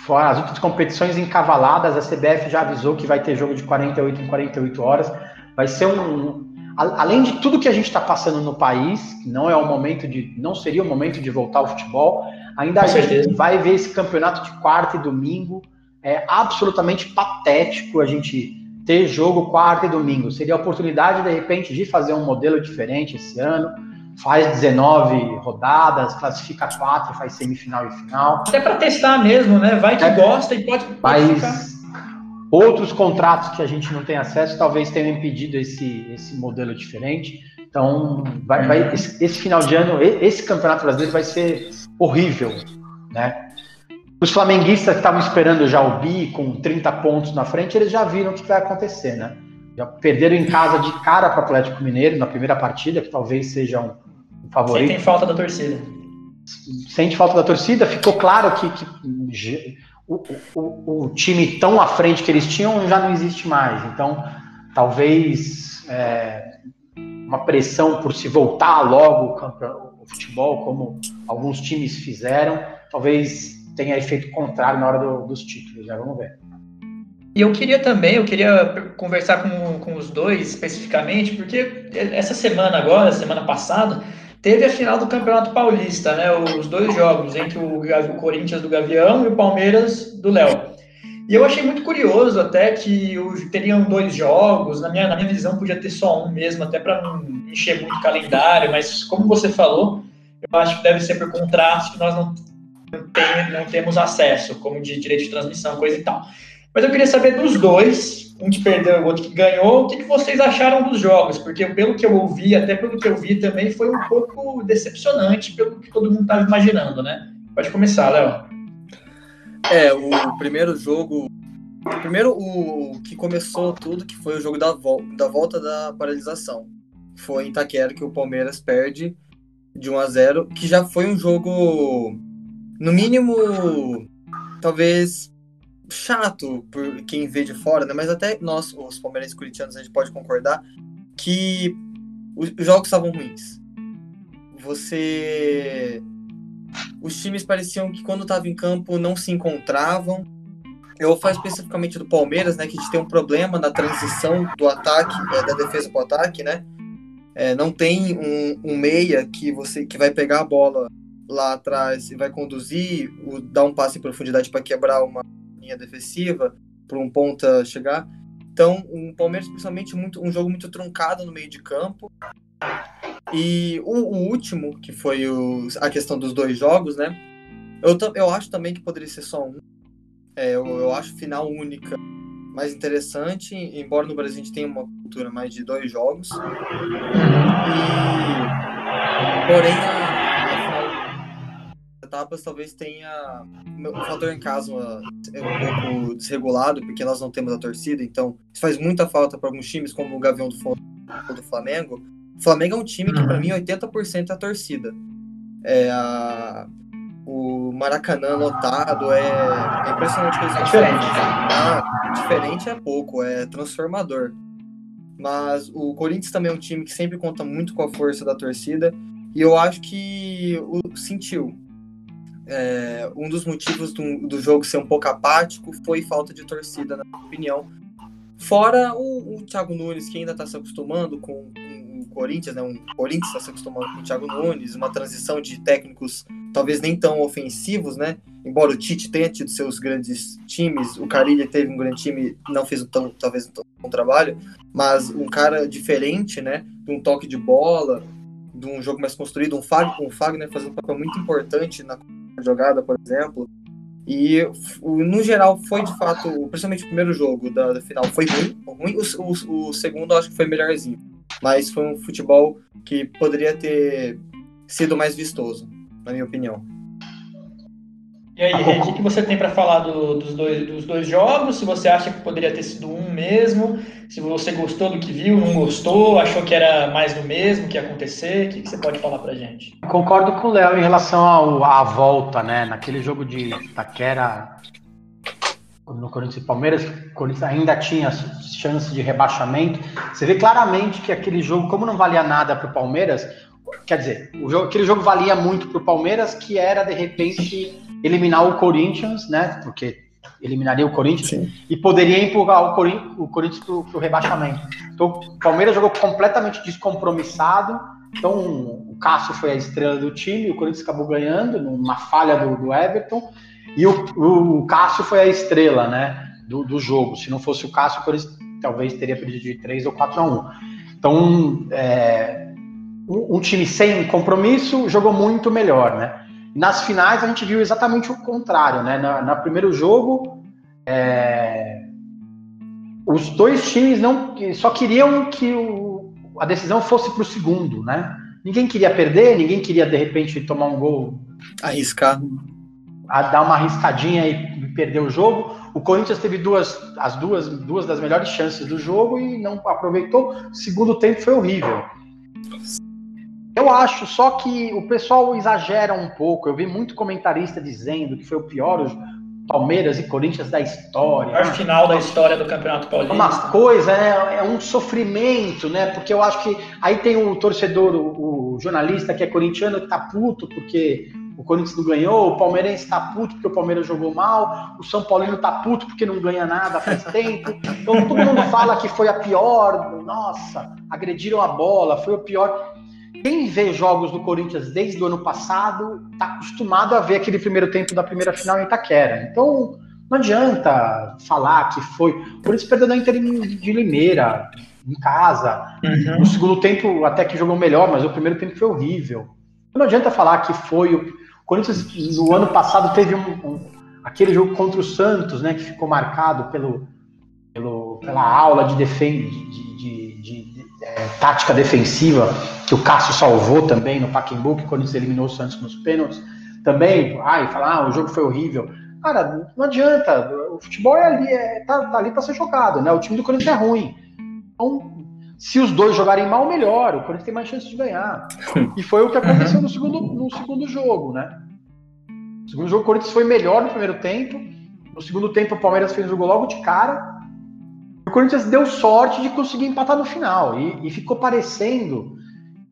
Fora as outras competições encavaladas, a CBF já avisou que vai ter jogo de 48 em 48 horas. Vai ser um. Além de tudo que a gente está passando no país, não é o momento de. não seria o momento de voltar ao futebol, ainda a gente vai ver esse campeonato de quarta e domingo. É absolutamente patético a gente ter jogo quarta e domingo. Seria a oportunidade, de repente, de fazer um modelo diferente esse ano. Faz 19 rodadas, classifica quatro, faz semifinal e final. Até para testar mesmo, né? Vai que é, gosta e pode, pode Mas outros contratos que a gente não tem acesso talvez tenham impedido esse, esse modelo diferente. Então, vai, vai esse, esse final de ano, esse campeonato brasileiro vai ser horrível, né? Os flamenguistas que estavam esperando já o bi com 30 pontos na frente, eles já viram o que vai acontecer, né? Já perderam em casa de cara para o Atlético Mineiro na primeira partida, que talvez seja um, um favorito. Sentem falta da torcida. Sente falta da torcida. Ficou claro que, que o, o, o, time tão à frente que eles tinham já não existe mais. Então, talvez é, uma pressão por se voltar logo o futebol, como alguns times fizeram, talvez tenha efeito contrário na hora do, dos títulos, já vamos ver. E eu queria também, eu queria conversar com, com os dois especificamente, porque essa semana agora, semana passada, teve a final do Campeonato Paulista, né? Os dois jogos entre o, o Corinthians do Gavião e o Palmeiras do Léo. E eu achei muito curioso até que teriam dois jogos, na minha, na minha visão podia ter só um mesmo, até para não encher muito o calendário, mas como você falou, eu acho que deve ser por contraste, que nós não tem, não temos acesso, como de direito de transmissão, coisa e tal. Mas eu queria saber dos dois, um que perdeu o outro que ganhou, o que, que vocês acharam dos jogos? Porque pelo que eu ouvi, até pelo que eu vi também, foi um pouco decepcionante pelo que todo mundo estava imaginando, né? Pode começar, Léo. É, o primeiro jogo. Primeiro, o que começou tudo, que foi o jogo da, da volta da paralisação. Foi em Itaquera que o Palmeiras perde de 1 a 0 que já foi um jogo no mínimo, talvez chato por quem vê de fora, né? Mas até nós, os palmeirenses curitianos, a gente pode concordar que os jogos estavam ruins. Você. Os times pareciam que quando estavam em campo não se encontravam. Eu falar especificamente do Palmeiras, né? Que a gente tem um problema na transição do ataque, é, da defesa para o ataque, né? É, não tem um, um meia que você que vai pegar a bola lá atrás e vai conduzir, o, dar um passe em profundidade para quebrar uma linha defensiva, para um ponta chegar. Então, um Palmeiras, principalmente, muito, um jogo muito truncado no meio de campo. E o, o último, que foi o, a questão dos dois jogos, né? Eu, eu acho também que poderia ser só um. É, eu, eu acho final única mais interessante, embora no Brasil a gente tenha uma cultura mais de dois jogos. E, porém, etapas talvez tenha o fator em casa é um pouco desregulado, porque nós não temos a torcida, então isso faz muita falta para alguns times, como o Gavião do, do Flamengo. O Flamengo é um time que, para mim, 80% é a torcida. É a, o Maracanã lotado é, é impressionante que eles é diferente. Ah, diferente é pouco, é transformador. mas o Corinthians também é um time que sempre conta muito com a força da torcida e eu acho que o sentiu. É, um dos motivos do, do, jogo ser um pouco apático foi falta de torcida, na minha opinião. Fora o, o Thiago Nunes, que ainda está se acostumando com, com, o Corinthians, né? Um Corinthians está se acostumando com o Thiago Nunes, uma transição de técnicos talvez nem tão ofensivos, né? Embora o Tite tenha tido seus grandes times, o Carilli teve um grande time, não fez tão, talvez um bom trabalho, mas um cara diferente, né? Um toque de bola, de um jogo mais construído, um, Fag, um Fagner fazendo um papel muito importante na jogada, por exemplo. E no geral foi de fato, principalmente o primeiro jogo da, da final foi ruim, ruim. O, o, o, segundo acho que foi melhorzinho, mas foi um futebol que poderia ter sido mais vistoso, na minha opinião. E aí, o que, você tem para falar do, dos, dois, dos dois jogos? Se você acha que poderia ter sido um mesmo, se você gostou do que viu, não gostou, achou que era mais do mesmo que ia acontecer, o que, que você pode falar para gente? Concordo com o Léo em relação ao, à volta, né? Naquele jogo de Taquera no Corinthians e Palmeiras, o Corinthians ainda tinha chance de rebaixamento. Você vê claramente que aquele jogo, como não valia nada para o Palmeiras, quer dizer, o jogo, aquele jogo valia muito para o Palmeiras, que era de repente eliminar o Corinthians, né? Porque eliminaria o Corinthians Sim. e poderia empurrar o, Corin o Corinthians para o rebaixamento. Então, o Palmeiras jogou completamente descompromissado. Então, o Cássio foi a estrela do time, o Corinthians acabou ganhando numa falha do, do Everton. E o, o, Cássio foi a estrela, né? Do, do, jogo. Se não fosse o Cássio, o Corinthians talvez teria perdido de 3 ou 4 a 1. Então, é, um, um time sem compromisso jogou muito melhor, né? Nas finais a gente viu exatamente o contrário, né? Na, na primeiro jogo, é... os dois times não só queriam que o, a decisão fosse para o segundo, né? Ninguém queria perder, ninguém queria de repente tomar um gol, arriscar, a dar uma arriscadinha e perder o jogo. O Corinthians teve duas, as duas, duas das melhores chances do jogo e não aproveitou. O segundo tempo foi horrível. Eu acho só que o pessoal exagera um pouco. Eu vi muito comentarista dizendo que foi o pior Palmeiras e Corinthians da história. A final da história do Campeonato Paulista. Uma coisa, é, é um sofrimento, né? Porque eu acho que aí tem o torcedor, o, o jornalista que é corintiano que tá puto porque o Corinthians não ganhou, o palmeirense tá puto porque o Palmeiras jogou mal, o São Paulino tá puto porque não ganha nada faz [LAUGHS] tempo. Então todo mundo fala que foi a pior, nossa, agrediram a bola, foi o pior. Quem vê jogos do Corinthians desde o ano passado está acostumado a ver aquele primeiro tempo da primeira final em Itaquera. Então, não adianta falar que foi. O Corinthians perdeu na Inter de Limeira, em casa. Uhum. No segundo tempo, até que jogou melhor, mas o primeiro tempo foi horrível. Não adianta falar que foi. O Corinthians, no ano passado, teve um, um, aquele jogo contra o Santos, né, que ficou marcado pelo, pelo pela aula de defesa. De, de, de, de é, tática defensiva que o Cássio salvou também no Pacaembu, quando eliminou o Santos nos pênaltis, também, ai, falar, ah, o jogo foi horrível. Cara, não adianta, o futebol é ali, é, tá, tá ali para ser jogado, né? O time do Corinthians é ruim. Então, se os dois jogarem mal, melhor, o Corinthians tem mais chance de ganhar. E foi o que aconteceu no segundo, no segundo jogo, né? No segundo jogo, o Corinthians foi melhor no primeiro tempo. No segundo tempo, o Palmeiras fez o gol logo de cara. O Corinthians deu sorte de conseguir empatar no final. E, e ficou parecendo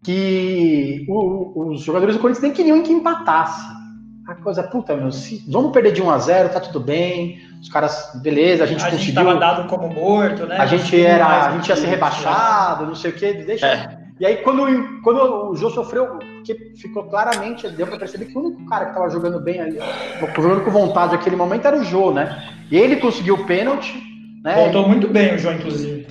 que o, os jogadores do Corinthians nem queriam que empatasse. A coisa, puta, meu, se, vamos perder de 1 a 0 tá tudo bem. Os caras, beleza, a gente a conseguiu. A gente tava dado como morto, né? A gente era, a gente ia ser rebaixado, não sei o quê, deixa. É. E aí, quando, quando o Jô sofreu, que ficou claramente, deu para perceber que o único cara que tava jogando bem ali, jogando com vontade naquele momento era o Jô, né? E ele conseguiu o pênalti. Né? Voltou muito bem o Jô, inclusive.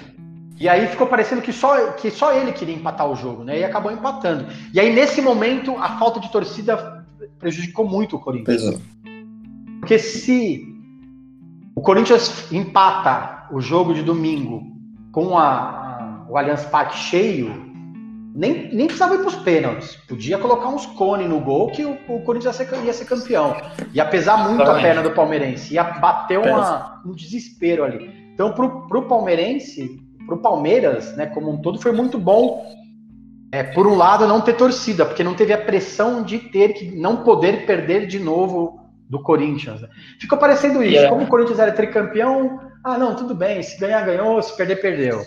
E aí ficou parecendo que só, que só ele queria empatar o jogo, né? E acabou empatando. E aí, nesse momento, a falta de torcida prejudicou muito o Corinthians. Pesou. Porque se o Corinthians empata o jogo de domingo com a, a, o Allianz Parque cheio, nem, nem precisava ir para os pênaltis. Podia colocar uns cones no gol que o, o Corinthians ia ser, ia ser, campeão. Ia pesar muito a perna do palmeirense. Ia bater uma, um desespero ali. Então, para o palmeirense, para o Palmeiras, né, como um todo, foi muito bom. É, por um lado, não ter torcida, porque não teve a pressão de ter que não poder perder de novo do Corinthians. Né? Ficou parecendo isso. Yeah. Como o Corinthians era tricampeão, ah, não, tudo bem, se ganhar, ganhou, se perder, perdeu.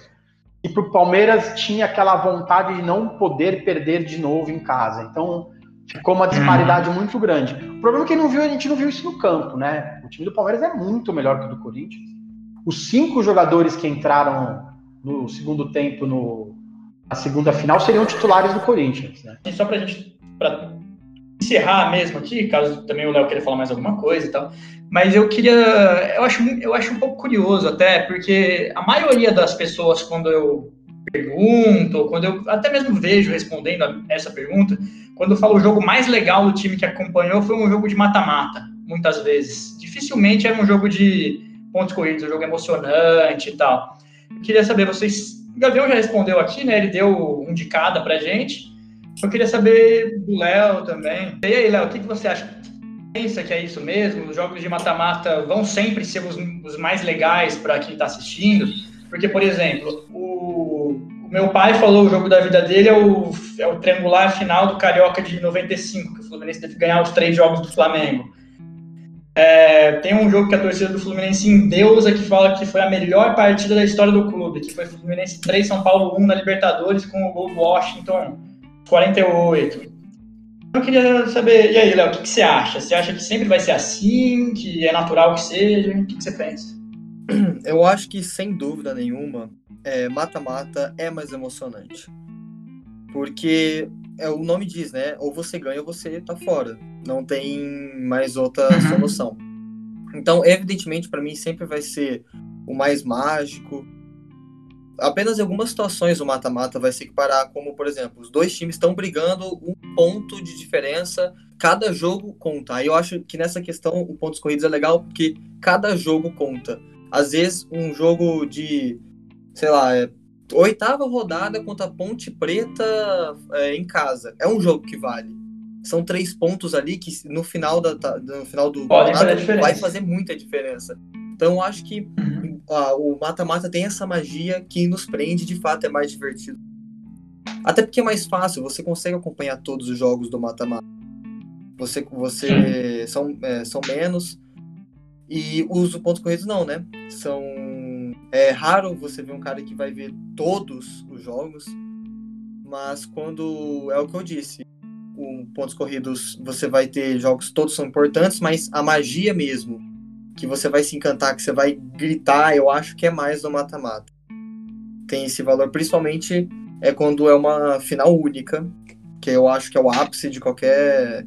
E para o Palmeiras tinha aquela vontade de não poder perder de novo em casa. Então ficou uma disparidade uhum. muito grande. O problema é que não viu, a gente não viu isso no campo, né? O time do Palmeiras é muito melhor que o do Corinthians. Os cinco jogadores que entraram no segundo tempo no, na segunda final seriam titulares do Corinthians, né? E só para a gente pra encerrar mesmo aqui, caso também o Léo queira falar mais alguma coisa e tal, mas eu queria, eu acho, eu acho um pouco curioso até, porque a maioria das pessoas, quando eu pergunto, quando eu até mesmo vejo respondendo a essa pergunta, quando eu falo o jogo mais legal do time que acompanhou foi um jogo de mata-mata, muitas vezes. Dificilmente era um jogo de pontos corridos, um jogo emocionante e tal. Eu queria saber, vocês. O Gavião já respondeu aqui, né? Ele deu um de cada pra gente. Eu queria saber do Léo também. E aí, Léo, o que, você acha? Pensa que é isso mesmo? Os jogos de mata-mata vão sempre ser os, os mais legais para quem está assistindo? Porque, por exemplo, o, o, meu pai falou o jogo da vida dele é o, é o triangular final do Carioca de 95, que o Fluminense teve que ganhar os três jogos do Flamengo. É, tem um jogo que a torcida do Fluminense endeusa que fala que foi a melhor partida da história do clube, que foi Fluminense 3, São Paulo 1 na Libertadores com o gol do Washington 48. Eu queria saber, e aí, Léo, o que, que, você acha? Você acha que sempre vai ser assim, que é natural que seja? O que, que você pensa? [CLEARS THROAT] Eu acho que, sem dúvida nenhuma, é, mata-mata é, é mais emocionante. Porque é, o nome diz, né? Ou você ganha ou você tá fora. Não tem mais outra uhum. solução. Então, evidentemente, para mim sempre vai ser o mais mágico, apenas em algumas situações o mata-mata vai se equiparar, como por exemplo, os dois times estão brigando um ponto de diferença, cada jogo conta. Aí eu acho que nessa questão o pontos corridos é legal porque cada jogo conta. Às vezes um jogo de, sei lá, é, oitava rodada contra a Ponte Preta é, em casa, é um jogo que vale. São três pontos ali que no final, da, no final do vai fazer muita diferença. Então acho que o mata-mata tem essa magia que nos prende, de fato é mais divertido. Até porque é mais fácil, você consegue acompanhar todos os jogos do mata-mata. Você, você são, é, são menos. E os pontos corridos não, né? São. É raro você ver um cara que vai ver todos os jogos. Mas quando. É o que eu disse. Com pontos corridos você vai ter jogos, todos são importantes, mas a magia mesmo que você vai se encantar, que você vai gritar, eu acho que é mais do mata-mata. Tem esse valor, principalmente é quando é uma final única, que eu acho que é o ápice de qualquer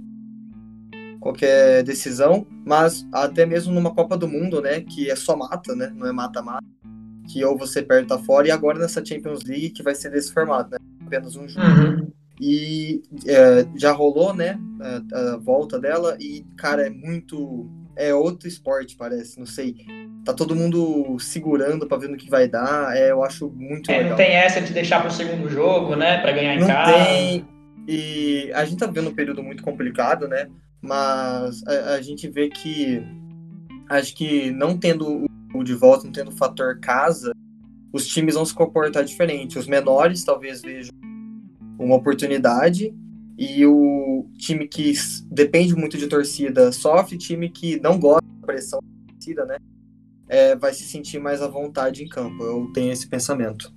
qualquer decisão, mas até mesmo numa Copa do Mundo, né, que é só mata, né, não é mata-mata, que ou você perde tá fora, e agora nessa Champions League que vai ser desse formato, né, apenas um jogo. Uhum. E é, já rolou, né, a, a volta dela, e, cara, é muito é outro esporte, parece, não sei. Tá todo mundo segurando para ver no que vai dar. É, eu acho muito é, legal. Não tem essa de deixar pro segundo jogo, né? Para ganhar em não casa. Tem. E a gente tá vendo um período muito complicado, né? Mas a, a gente vê que acho que não tendo o de volta, não tendo o fator casa, os times vão se comportar diferente. Os menores talvez vejam uma oportunidade e o time que depende muito de torcida sofre, time que não gosta da pressão da torcida, né? É, vai se sentir mais à vontade em campo. Eu tenho esse pensamento.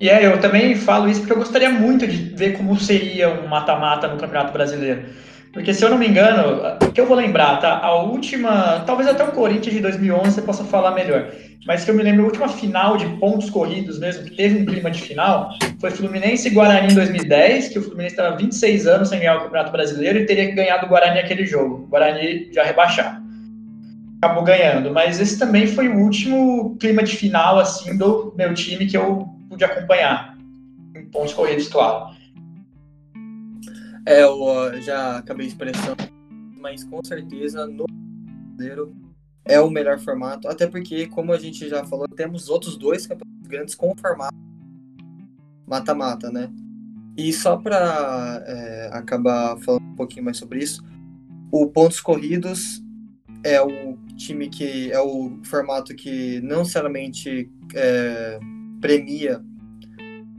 E é, eu também falo isso porque eu gostaria muito de ver como seria um mata-mata no Campeonato Brasileiro. Porque se eu não me engano, que eu vou lembrar, tá? A última, talvez até o Corinthians de 2011 você possa falar melhor. Mas que eu me lembro, a última final de pontos corridos mesmo, que teve um clima de final, foi Fluminense e Guarani em 2010, que o Fluminense estava 26 anos sem ganhar o Campeonato Brasileiro e teria que ganhar do Guarani aquele jogo. O Guarani já rebaixar. Acabou ganhando. Mas esse também foi o último clima de final, assim, do meu time que eu pude acompanhar. Em pontos corridos, claro. É, eu já acabei expressando, mas com certeza no brasileiro é o melhor formato, até porque, como a gente já falou, temos outros dois campeonatos grandes com formato mata-mata, né? E só para é, acabar falando um pouquinho mais sobre isso, o pontos corridos é o time que é o formato que não necessariamente é, premia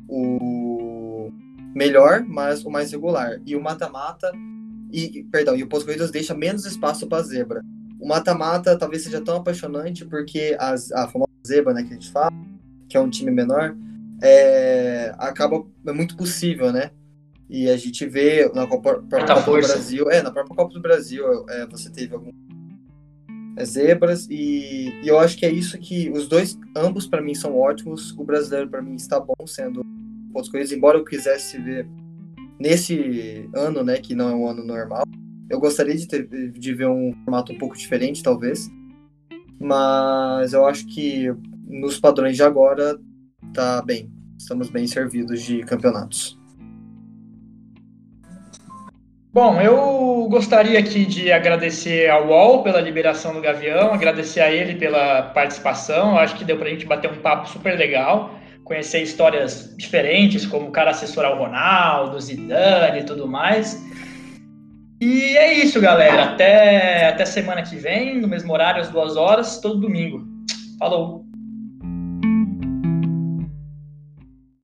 o melhor, mas o mais regular. E o mata-mata e perdão, e o pós-corridas deixa menos espaço para zebra. O mata-mata talvez seja tão apaixonante porque as, a famosa zebra, né, que a gente fala, que é um time menor, é, acaba é muito possível, né? E a gente vê na Copa, Copa do Brasil, é, na própria Copa do Brasil, é, você teve algum zebras e, e, eu acho que é isso que os dois, ambos para mim são ótimos. O brasileiro para mim está bom sendo embora eu quisesse ver nesse ano, né, que não é um ano normal. Eu gostaria de, ter, de ver um formato um pouco diferente, talvez. Mas eu acho que nos padrões de agora tá bem. Estamos bem servidos de campeonatos. Bom, eu gostaria aqui de agradecer ao UOL pela liberação do Gavião, agradecer a ele pela participação. Eu acho que deu para a gente bater um papo super legal, conhecer histórias diferentes, como o cara assessorar o Ronaldo, Zidane e tudo mais. E é isso, galera. Até, até semana que vem, no mesmo horário, às duas horas, todo domingo. Falou!